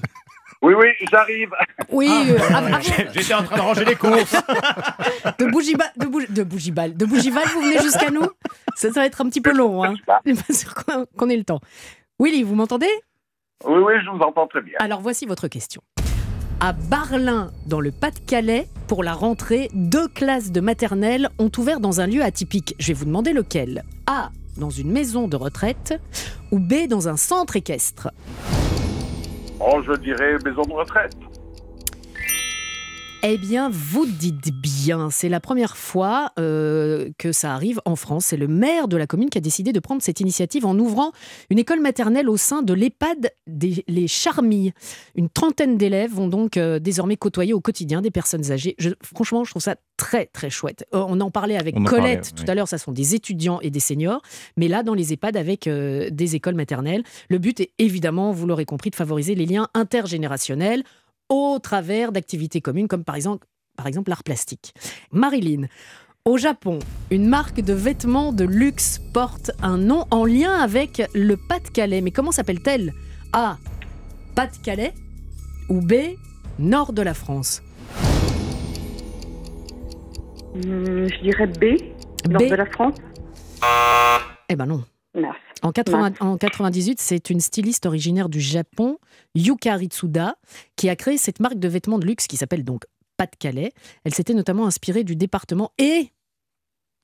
Oui, oui, j'arrive. Oui, euh, av- avant- J'étais en train de ranger les courses. de Bougival, de, Bougi- de Bougival, de Bougival, vous venez jusqu'à nous? Ça, ça va être un petit peu long, hein. Je suis pas qu'on qu'on ait le temps. Willy, vous m'entendez? Oui, oui, je vous entends très bien. Alors voici votre question. À Barlin, dans le Pas-de-Calais, pour la rentrée, deux classes de maternelle ont ouvert dans un lieu atypique. Je vais vous demander lequel. A, dans une maison de retraite, ou B, dans un centre équestre. Oh, je dirais maison de retraite. Eh bien, vous dites bien, c'est la première fois euh, que ça arrive en France. C'est le maire de la commune qui a décidé de prendre cette initiative en ouvrant une école maternelle au sein de l'EHPAD des Les Charmilles. Une trentaine d'élèves vont donc euh, désormais côtoyer au quotidien des personnes âgées. Je- franchement, je trouve ça très très chouette. Euh, on en parlait avec en Colette parlait, tout oui. à l'heure, ça sont des étudiants et des seniors, mais là dans les EHPAD avec des écoles maternelles. Le but est évidemment, vous l'aurez compris, de favoriser les liens intergénérationnels au travers d'activités communes comme par exemple, par exemple l'art plastique. Marilyn, au Japon, une marque de vêtements de luxe porte un nom en lien avec le Pas-de-Calais. Mais comment s'appelle-t-elle? A. Pas-de-Calais ou B. Nord de la France? Hum, je dirais B, nord de la France. Eh ben non. En, 80 en 98, c'est une styliste originaire du Japon, Yuka Ritsuda, qui a créé cette marque de vêtements de luxe qui s'appelle donc Pas-de-Calais. Elle s'était notamment inspirée du département et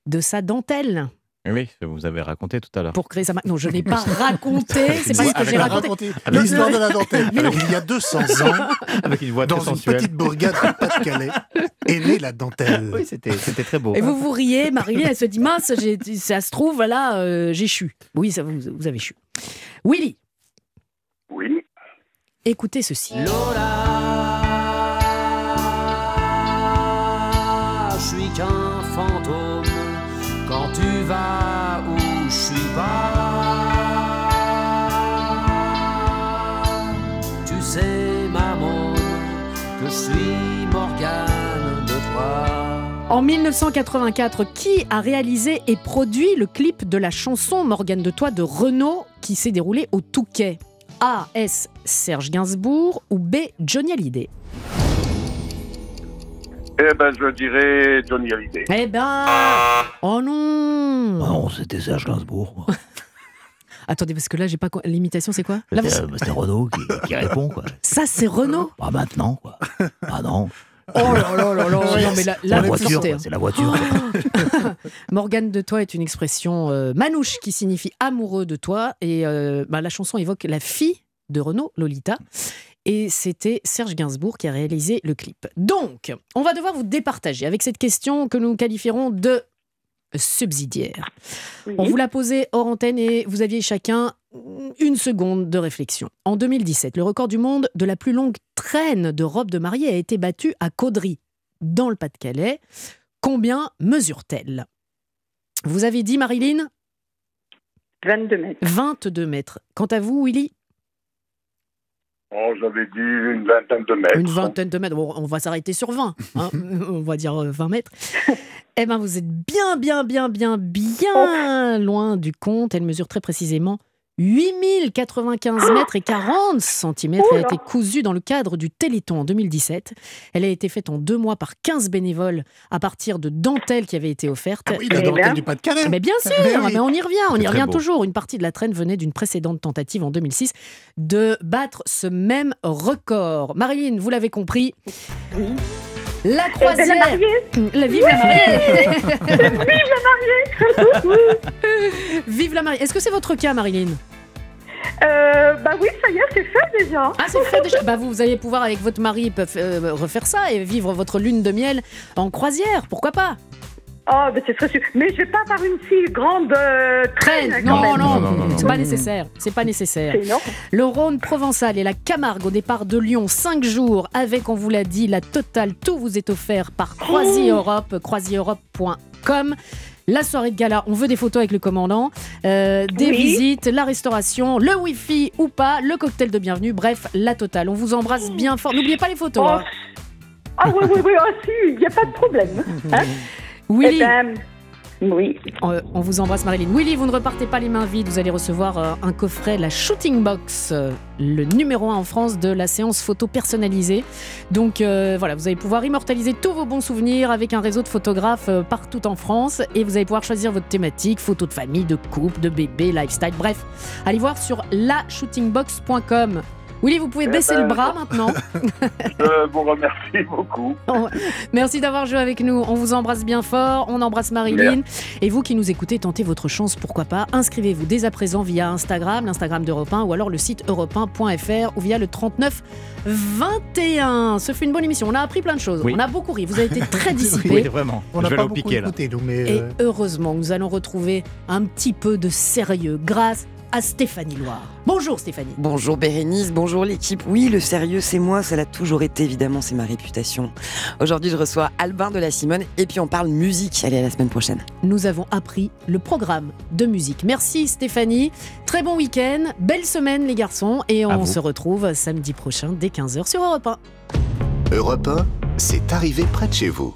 de sa dentelle Oui, vous avez raconté tout à l'heure. pour créer sa marque. Non, je n'ai pas raconté, c'est pas ce que j'ai raconté. l'histoire de la dentelle. Il y a 200 ans, Avec une voix dans une sensuelle. petite bourgade du Pas-de-Calais, est née la dentelle. Oui, c'était c'était très beau. Et vous vous riez, Marilyn, elle se dit mince, ça se trouve, voilà, euh, j'ai chu. Oui, ça, vous, vous avez chu. Willy, Oui. écoutez ceci. je Tu sais, maman, je suis Morgane de toi. En 1984, qui a réalisé et produit le clip de la chanson Morgane de Toi de Renaud qui s'est déroulé au Touquet? A. S. Serge Gainsbourg ou B. Johnny Hallyday? Eh ben, je dirais Johnny Hallyday. Eh ben. Oh non Non, c'était Serge Gainsbourg. Attendez, parce que là, j'ai pas. L'imitation, c'est quoi Là, vous- C'était euh, c'était Renaud qui, qui répond, quoi. Ça, c'est Renaud Pas maintenant, quoi. Ah non. Oh là là là là Non, mais là, là, la vous voiture, sortez, quoi, hein. c'est la voiture. quoi. Morgane de toi est une expression euh, manouche qui signifie amoureux de toi. Et euh, bah, la chanson évoque la fille de Renaud, Lolita. Et c'était Serge Gainsbourg qui a réalisé le clip. Donc, on va devoir vous départager avec cette question que nous qualifierons de subsidiaire. On vous l'a posée hors antenne et vous aviez chacun une seconde de réflexion. En 2017, le record du monde de la plus longue traîne de robe de mariée a été battu à Caudry, dans le Pas-de-Calais. Combien mesure-t-elle? Vous avez dit, Marilyn? 22 mètres. 22 mètres. Quant à vous, Willy? Oh, j'avais dit une vingtaine de mètres. Une vingtaine de mètres. Bon, on va s'arrêter sur 20. hein. on va dire euh, 20 mètres. Eh bien, vous êtes bien, bien, bien, bien, bien loin du compte. Elle mesure très précisément 8095 mètres et 40 centimètres. Elle a été cousue dans le cadre du Téléthon en 2017. Elle a été faite en deux mois par 15 bénévoles à partir de dentelles qui avaient été offertes. Ah oui, la dentelle du Pas-de-Calais. Mais bien sûr, Mais oui. mais on y revient, on y revient beau. toujours. Une partie de la traîne venait d'une précédente tentative en 2006 de battre ce même record. Marilyn, vous l'avez compris. La croisière. la mariée. La vive la mariée. Vive la mariée Vive la mariée. Est-ce que c'est votre cas, Marilyn Euh, bah oui, ça y est, c'est fait déjà. Ah, c'est fait déjà. Bah, vous, vous allez pouvoir, avec votre mari, euh, refaire ça et vivre votre lune de miel en croisière. Pourquoi pas? Oh, mais c'est très sûr. Mais je vais pas avoir une si grande euh, traîne. Traîne. quand Non, même. non, c'est pas nécessaire. C'est pas nécessaire. Le Rhône provençal et la Camargue au départ de Lyon, 5 jours, avec, on vous l'a dit, la totale. Tout vous est offert par Croisier Europe, croisiereurope.com. La soirée de gala, on veut des photos avec le commandant, euh, des Oui. visites, la restauration, le wifi ou pas, le cocktail de bienvenue, bref, la totale. On vous embrasse bien fort. N'oubliez pas les photos. Oh, hein. Ah oui, oui, oui, ah si, il n'y a pas de problème. Hein Willy. Eh ben, oui. On vous embrasse Marilyn. Willy, vous ne repartez pas les mains vides, vous allez recevoir euh, un coffret, la Shooting Box, euh, le numéro 1 en France de la séance photo personnalisée. Donc euh, voilà, vous allez pouvoir immortaliser tous vos bons souvenirs avec un réseau de photographes partout en France et vous allez pouvoir choisir votre thématique, photos de famille, de couple, de bébé, lifestyle, bref. Allez voir sur lashootingbox.com. Willy, vous pouvez Eh baisser ben, le bras maintenant. Je vous remercie beaucoup. Merci d'avoir joué avec nous. On vous embrasse bien fort. On embrasse Marilyn. Et vous qui nous écoutez, tentez votre chance, pourquoi pas. Inscrivez-vous dès à présent via Instagram, l'Instagram d'Europe 1 ou alors le site europe1.fr ou via le 39 21. Ce fut une bonne émission. On a appris plein de choses. Oui. On a beaucoup ri. Vous avez été très dissipés. Oui, vraiment. On Je n'a vais pas beaucoup piqué, là. écouté, nous, mais... Et euh, heureusement, nous allons retrouver un petit peu de sérieux grâce à Stéphanie Loire. Bonjour Stéphanie. Bonjour Bérénice, bonjour l'équipe. Oui, le sérieux, c'est moi, ça l'a toujours été, évidemment, c'est ma réputation. Aujourd'hui, je reçois Albin de la Simone et puis on parle musique. Allez, à la semaine prochaine. Nous avons appris le programme de musique. Merci Stéphanie. Très bon week-end. Belle semaine les garçons. Et on se retrouve samedi prochain dès 15h sur Europe 1. Europe 1, c'est arrivé près de chez vous.